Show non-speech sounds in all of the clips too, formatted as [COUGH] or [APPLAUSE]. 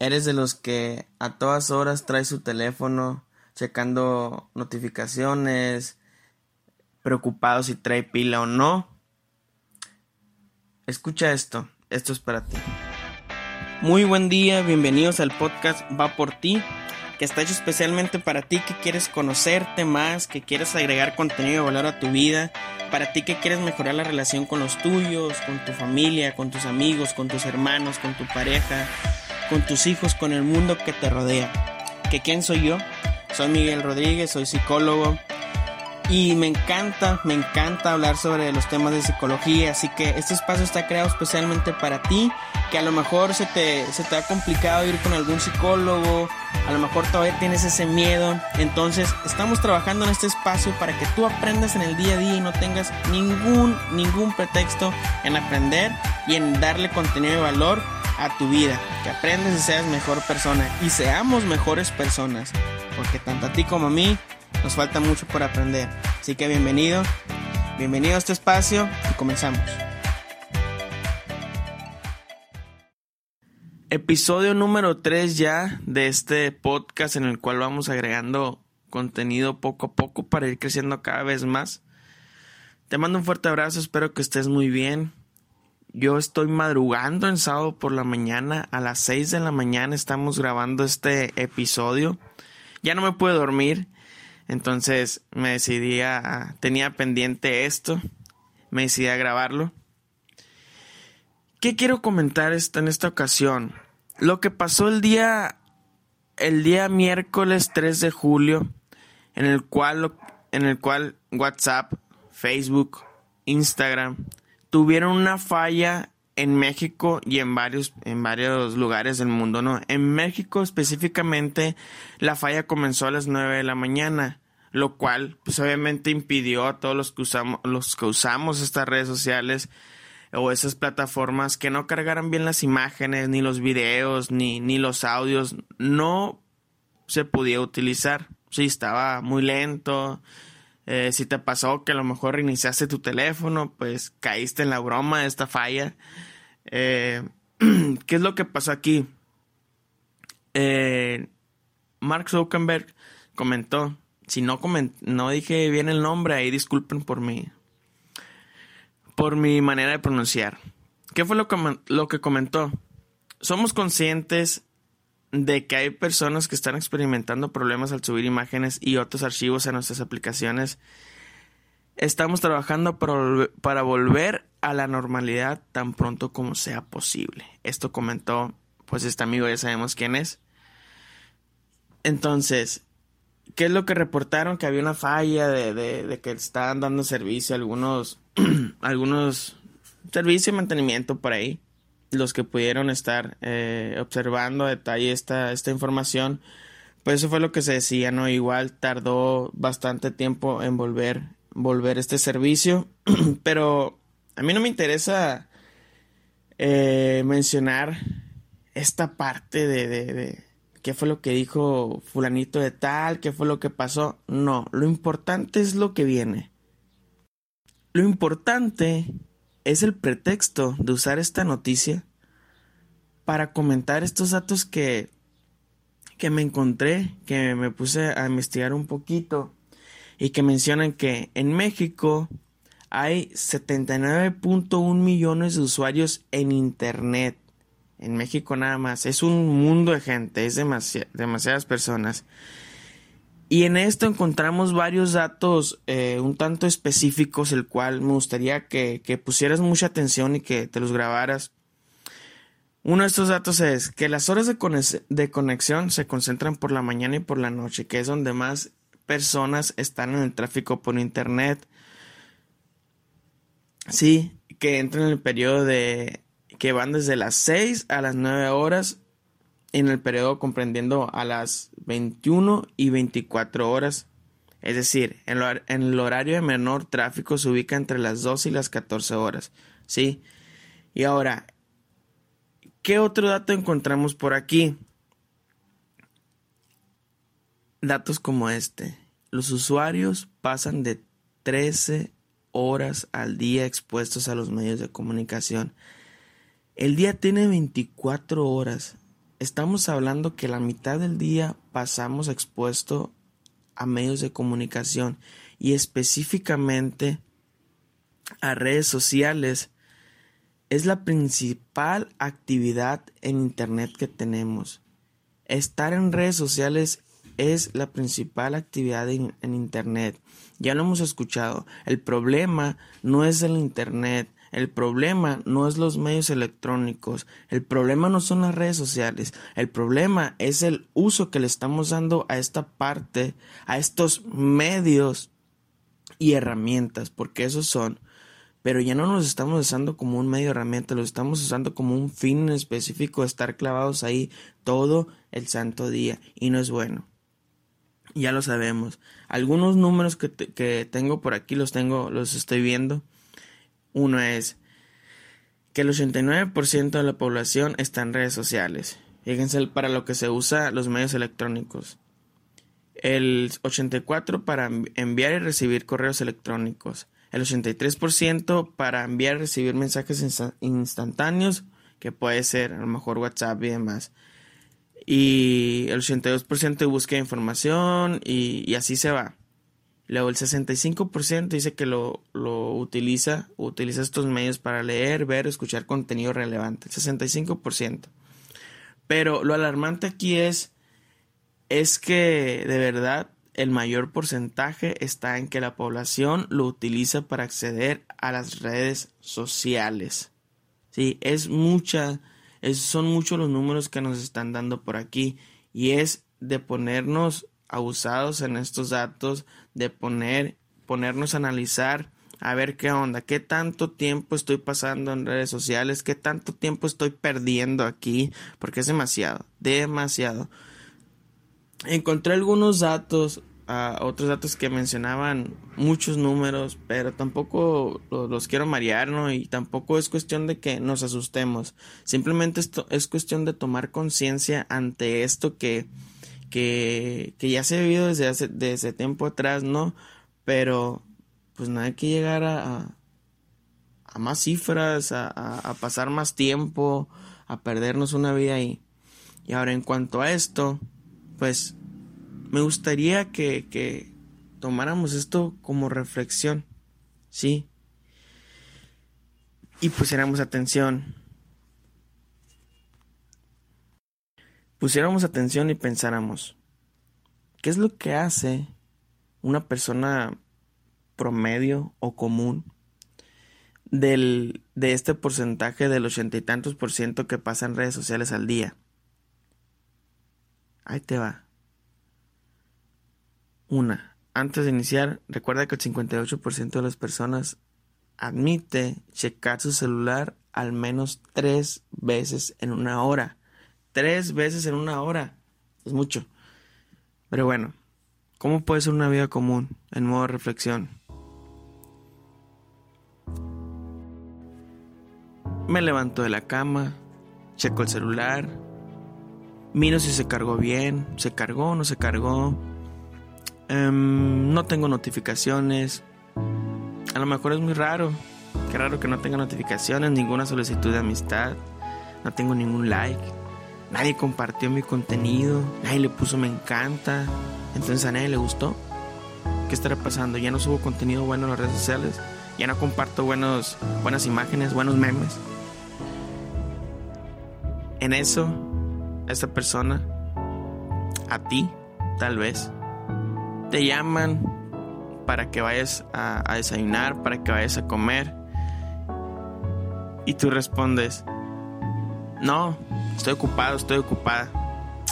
¿Eres de los que a todas horas trae su teléfono checando notificaciones, preocupado si trae pila o no? Escucha esto, esto es para ti. Muy buen día, bienvenidos al podcast Va por ti, que está hecho especialmente para ti que quieres conocerte más, que quieres agregar contenido de valor a tu vida, para ti que quieres mejorar la relación con los tuyos, con tu familia, con tus amigos, con tus hermanos, con tu pareja, con tus hijos, con el mundo que te rodea. ¿Que quién soy yo? Soy Miguel Rodríguez, soy psicólogo y me encanta, me encanta hablar sobre los temas de psicología, así que este espacio está creado especialmente para ti, que a lo mejor se te, se te ha complicado ir con algún psicólogo, a lo mejor todavía tienes ese miedo, entonces estamos trabajando en este espacio para que tú aprendas en el día a día y no tengas ningún, ningún pretexto en aprender y en darle contenido de valor a tu vida, que aprendas y seas mejor persona y seamos mejores personas, porque tanto a ti como a mí nos falta mucho por aprender. Así que bienvenido, bienvenido a este espacio y comenzamos. Episodio número 3 ya de este podcast en el cual vamos agregando contenido poco a poco para ir creciendo cada vez más. Te mando un fuerte abrazo, espero que estés muy bien. Yo estoy madrugando en sábado por la mañana. A las 6 de la mañana estamos grabando este episodio. Ya no me puedo dormir. Entonces me decidí a... Tenía pendiente esto. Me decidí a grabarlo. ¿Qué quiero comentar en esta ocasión? Lo que pasó el día... El día miércoles 3 de julio. En el cual, en el cual WhatsApp, Facebook, Instagram tuvieron una falla en México y en varios, en varios lugares del mundo, ¿no? En México específicamente la falla comenzó a las 9 de la mañana, lo cual pues obviamente impidió a todos los que usamos, los que usamos estas redes sociales o esas plataformas que no cargaran bien las imágenes, ni los videos, ni, ni los audios, no se podía utilizar. Sí, estaba muy lento, eh, si te pasó que a lo mejor reiniciaste tu teléfono, pues caíste en la broma de esta falla. Eh, [CLEARS THROAT] ¿Qué es lo que pasó aquí? Eh, Mark Zuckerberg comentó, si no, no dije bien el nombre, ahí disculpen por mi, por mi manera de pronunciar. ¿Qué fue lo que, lo que comentó? Somos conscientes de que hay personas que están experimentando problemas al subir imágenes y otros archivos a nuestras aplicaciones. Estamos trabajando para, volver a la normalidad tan pronto como sea posible. Esto comentó, pues este amigo ya sabemos quién es. Entonces, ¿qué es lo que reportaron? Que había una falla de, de que estaban dando servicio a algunos, [CLEARS THROAT] algunos servicios de mantenimiento por ahí los que pudieron estar eh, observando a detalle esta, esta información, pues eso fue lo que se decía, ¿no? Igual tardó bastante tiempo en volver, volver este servicio, [CLEARS THROAT] pero a mí no me interesa eh, mencionar esta parte de, de, de qué fue lo que dijo fulanito de tal, qué fue lo que pasó. No, lo importante es lo que viene. Lo importante es el pretexto de usar esta noticia para comentar estos datos que, que me encontré, que me puse a investigar un poquito y que mencionan que en México hay 79.1 millones de usuarios en Internet. En México nada más. Es un mundo de gente, es demasiadas personas. Y en esto encontramos varios datos eh, un tanto específicos, el cual me gustaría que, que, pusieras mucha atención y que te los grabaras. Uno de estos datos es que las horas de, conexión se concentran por la mañana y por la noche, que es donde más personas están en el tráfico por Internet. Sí, que entran en el periodo de que van desde las 6 a las 9 horas en el periodo comprendiendo a las 21 y 24 horas. Es decir, en, el horario de menor tráfico se ubica entre las 12 y las 14 horas. ¿Sí? Y ahora, ¿qué otro dato encontramos por aquí? Datos como este. Los usuarios pasan de 13 horas al día expuestos a los medios de comunicación. El día tiene 24 horas estamos hablando que la mitad del día pasamos expuesto a medios de comunicación y específicamente a redes sociales es la principal actividad en Internet que tenemos. Estar en redes sociales es la principal actividad en, Internet. Ya lo hemos escuchado. El problema no es el Internet. El problema no es los medios electrónicos, el problema no son las redes sociales, el problema es el uso que le estamos dando a esta parte, a estos medios y herramientas, porque esos son pero ya no nos estamos usando como un medio herramienta, lo estamos usando como un fin específico estar clavados ahí todo el santo día y no es bueno. Ya lo sabemos. Algunos números que, que tengo por aquí los tengo, los estoy viendo. Uno es que el 89% de la población está en redes sociales. Fíjense para lo que se usa los medios electrónicos. El 84% para enviar y recibir correos electrónicos el 83% para enviar y recibir mensajes instantáneos, que puede ser a lo mejor WhatsApp y demás. Y el 82% de búsqueda de información y, así se va. Luego el 65% dice que lo, lo, utiliza, utiliza estos medios para leer, ver, escuchar contenido relevante. El 65%. Pero lo alarmante aquí es, es que de verdad el mayor porcentaje está en que la población lo utiliza para acceder a las redes sociales. Sí, es mucha, son muchos los números que nos están dando por aquí y es de ponernos abusados en estos datos, de poner, ponernos a analizar a ver qué onda, qué tanto tiempo estoy pasando en redes sociales, qué tanto tiempo estoy perdiendo aquí, porque es demasiado, demasiado. Encontré algunos datos otros datos que mencionaban muchos números, pero tampoco los, quiero marear, ¿no? Y tampoco es cuestión de que nos asustemos. Simplemente esto es cuestión de tomar conciencia ante esto que, que, ya se ha vivido desde hace desde tiempo atrás, ¿no? Pero pues no hay que llegar a, a, más cifras, a, a, pasar más tiempo, a perdernos una vida ahí. Y ahora en cuanto a esto, pues me gustaría que, que tomáramos esto como reflexión, ¿sí? Y pusiéramos atención. Pusiéramos atención y pensáramos, ¿qué es lo que hace una persona promedio o común del, de este porcentaje del ochenta y tantos por ciento que pasa en redes sociales al día? Ahí te va. Una, antes de iniciar, recuerda que el 58% de las personas admite checar su celular al menos tres veces en una hora. Tres veces en una hora. Es mucho. Pero bueno, ¿cómo puede ser una vida común en modo de reflexión? Me levanto de la cama, checo el celular, miro si se cargó bien, se cargó no se cargó, Em, no tengo notificaciones. A lo mejor es muy raro. Qué raro que no tenga notificaciones, ninguna solicitud de amistad. No tengo ningún like. Nadie compartió mi contenido. Nadie le puso me encanta. Entonces a nadie le gustó. ¿Qué estará pasando? Ya no subo contenido bueno en las redes sociales. Ya no comparto buenos, buenas imágenes, buenos memes. En eso, esta persona, a ti, tal vez, te llaman para que vayas a, desayunar, para que vayas a comer. Y tú respondes, no, estoy ocupado, estoy ocupada.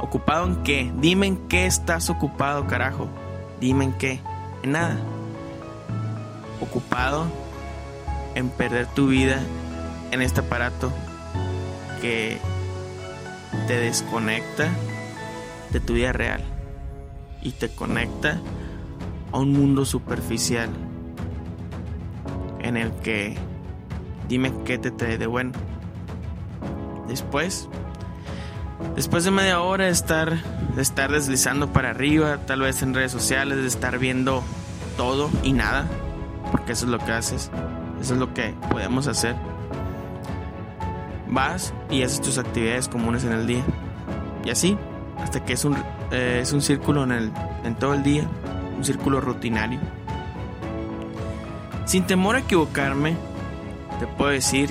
¿Ocupado en qué? Dime en qué estás ocupado, carajo. Dime en qué. En nada. Ocupado en perder tu vida en este aparato que te desconecta de tu vida real y te conecta a un mundo superficial en el que dime qué te trae de bueno. Después, después de media hora de estar, de estar deslizando para arriba, tal vez en redes sociales, de estar viendo todo y nada, porque eso es lo que haces, eso es lo que podemos hacer. Vas y haces tus actividades comunes en el día. y así, hasta que es un, eh, es un círculo en, el, en todo el día, un círculo rutinario. Sin temor a equivocarme, te puedo decir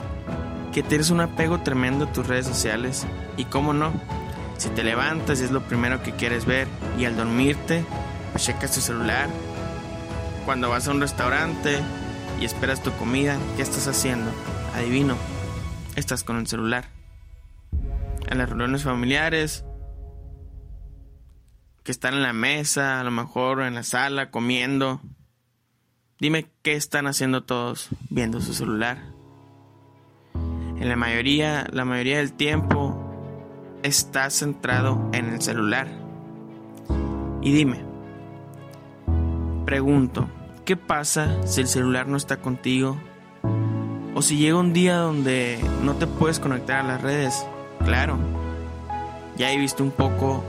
que tienes un apego tremendo a tus redes sociales y cómo no, si te levantas y es lo primero que quieres ver y al dormirte, pues checas tu celular. Cuando vas a un restaurante y esperas tu comida, ¿qué estás haciendo? Adivino, estás con el celular. En las reuniones familiares, que están en la mesa, a lo mejor en la sala, comiendo. Dime qué están haciendo todos viendo su celular. En la mayoría, la mayoría del tiempo está centrado en el celular. Y dime, pregunto, ¿qué pasa si el celular no está contigo? O si llega un día donde no te puedes conectar a las redes. Claro, ya he visto un poco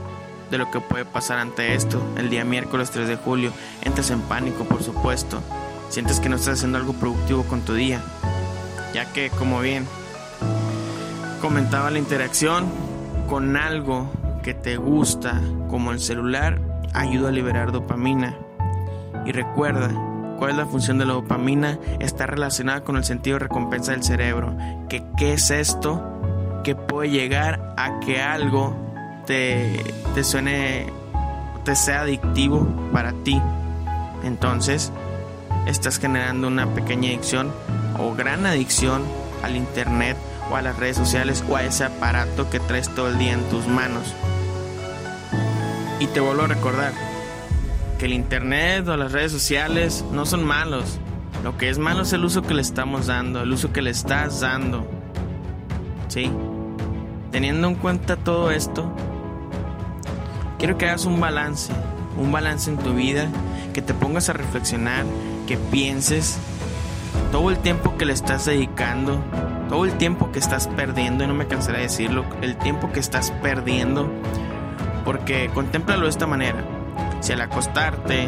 de lo que puede pasar ante esto. El día miércoles 3 de julio entras en pánico, por supuesto. Sientes que no estás haciendo algo productivo con tu día. Ya que, como bien comentaba la interacción, con algo que te gusta, como el celular, ayuda a liberar dopamina. Y recuerda, ¿cuál es la función de la dopamina? Está relacionada con el sentido de recompensa del cerebro. ¿Que, ¿Qué es esto? Que puede llegar a que algo te, te suene, te sea adictivo para ti. Entonces, estás generando una pequeña adicción o gran adicción al Internet o a las redes sociales o a ese aparato que traes todo el día en tus manos. Y te vuelvo a recordar que el internet o las redes sociales no son malos. Lo que es malo es el uso que le estamos dando, el uso que le estás dando. ¿Sí? Teniendo en cuenta todo esto, quiero que hagas un balance, un balance en tu vida, que te pongas a reflexionar, que pienses todo el tiempo que le estás dedicando, todo el tiempo que estás perdiendo, y no me cansaré de decirlo, el tiempo que estás perdiendo, porque contémplalo de esta manera. Si al acostarte,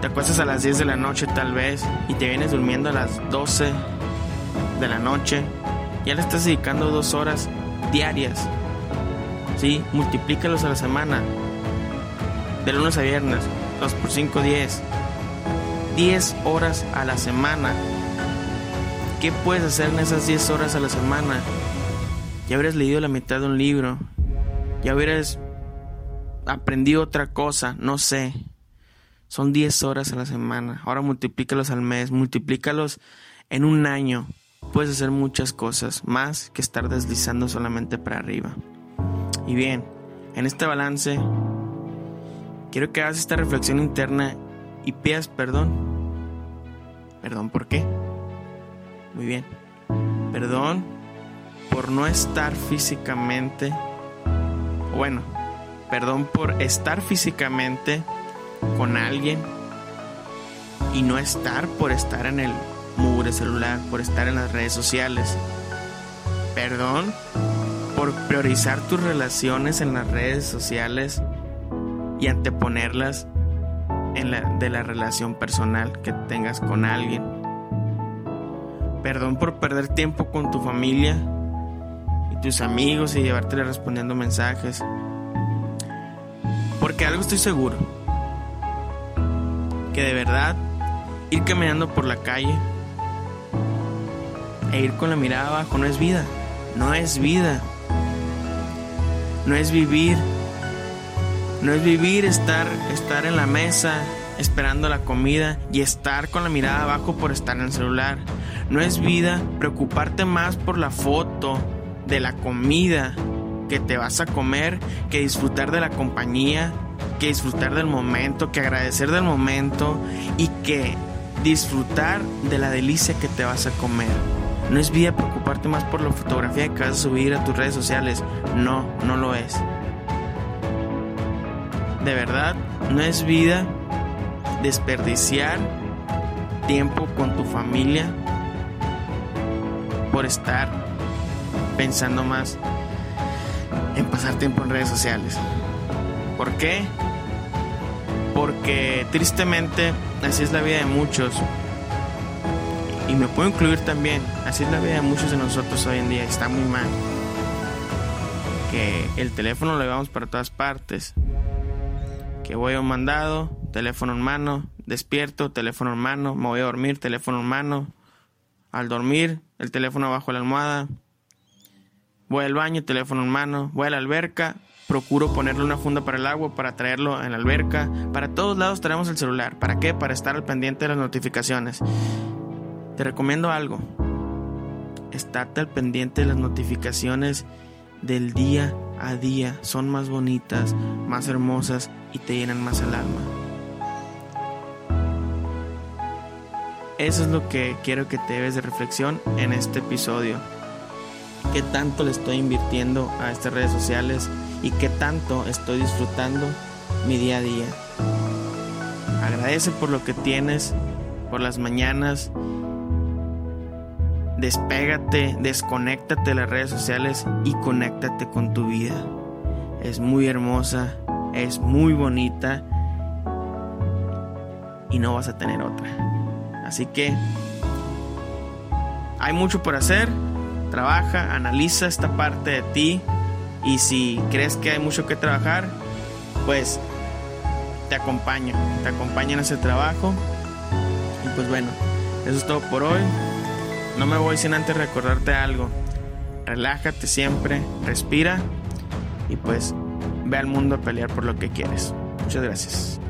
te acuestas a las 10 de la noche tal vez, y te vienes durmiendo a las 12 de la noche, ya le estás dedicando dos horas diarias. ¿Sí? Multiplícalos a la semana. De lunes a viernes. 2 por 5, 10. 10 horas a la semana. ¿Qué puedes hacer en esas 10 horas a la semana? Ya hubieras leído la mitad de un libro. Ya hubieras aprendido otra cosa, no sé. Son 10 horas a la semana. Ahora multiplícalos al mes, multiplícalos en un año. Puedes hacer muchas cosas, más que estar deslizando solamente para arriba. Y bien, en este balance, quiero que hagas esta reflexión interna y pidas perdón. ¿Perdón por qué? Muy bien. Perdón por no estar físicamente. Bueno, perdón por estar físicamente con alguien y no estar por estar en el mugre celular, por estar en las redes sociales. Perdón por priorizar tus relaciones en las redes sociales y anteponerlas de la relación personal que tengas con alguien. Perdón por perder tiempo con tu familia y tus amigos y llevártela respondiendo mensajes. Porque algo estoy seguro. Que de verdad ir caminando por la calle e ir con la mirada abajo no es vida. No es vida. No es vivir. No es vivir estar, estar en la mesa esperando la comida y estar con la mirada abajo por estar en el celular. No es vida preocuparte más por la foto de la comida que te vas a comer que disfrutar de la compañía, que disfrutar del momento, que agradecer del momento y que disfrutar de la delicia que te vas a comer. No es vida preocuparte más por la fotografía que vas a subir a tus redes sociales. No, no lo es. De verdad, no es vida desperdiciar tiempo con tu familia por estar pensando más en pasar tiempo en redes sociales. ¿Por qué? Porque tristemente así es la vida de muchos. Y me puedo incluir también. Así es la vida de muchos de nosotros hoy en día. Está muy mal. que el teléfono lo llevamos para todas partes. Que voy a un mandado, teléfono en mano, despierto, teléfono en mano, me voy a dormir, teléfono en mano. Al dormir, el teléfono bajo la almohada. Voy al baño, teléfono en mano. Voy a la alberca, procuro ponerle una funda para el agua, para traerlo en la alberca. Para todos lados tenemos el celular. ¿Para qué? Para estar al pendiente de las notificaciones. Te recomiendo algo. Estate al pendiente de las notificaciones del día a día. Son más bonitas, más hermosas y te llenan más el alma. Eso es lo que quiero que te debes de reflexión en este episodio. ¿Qué tanto le estoy invirtiendo a estas redes sociales y qué tanto estoy disfrutando mi día a día? Agradece por lo que tienes, por las mañanas. Despégate, desconéctate de las redes sociales y conéctate con tu vida. Es muy hermosa, es muy bonita y no vas a tener otra. Así que hay mucho por hacer. Trabaja, analiza esta parte de ti y si crees que hay mucho que trabajar, pues te acompaño, te acompaño en ese trabajo. Y pues bueno, eso es todo por hoy. No me voy sin antes recordarte algo. Relájate siempre, respira y pues ve al mundo a pelear por lo que quieres. Muchas gracias.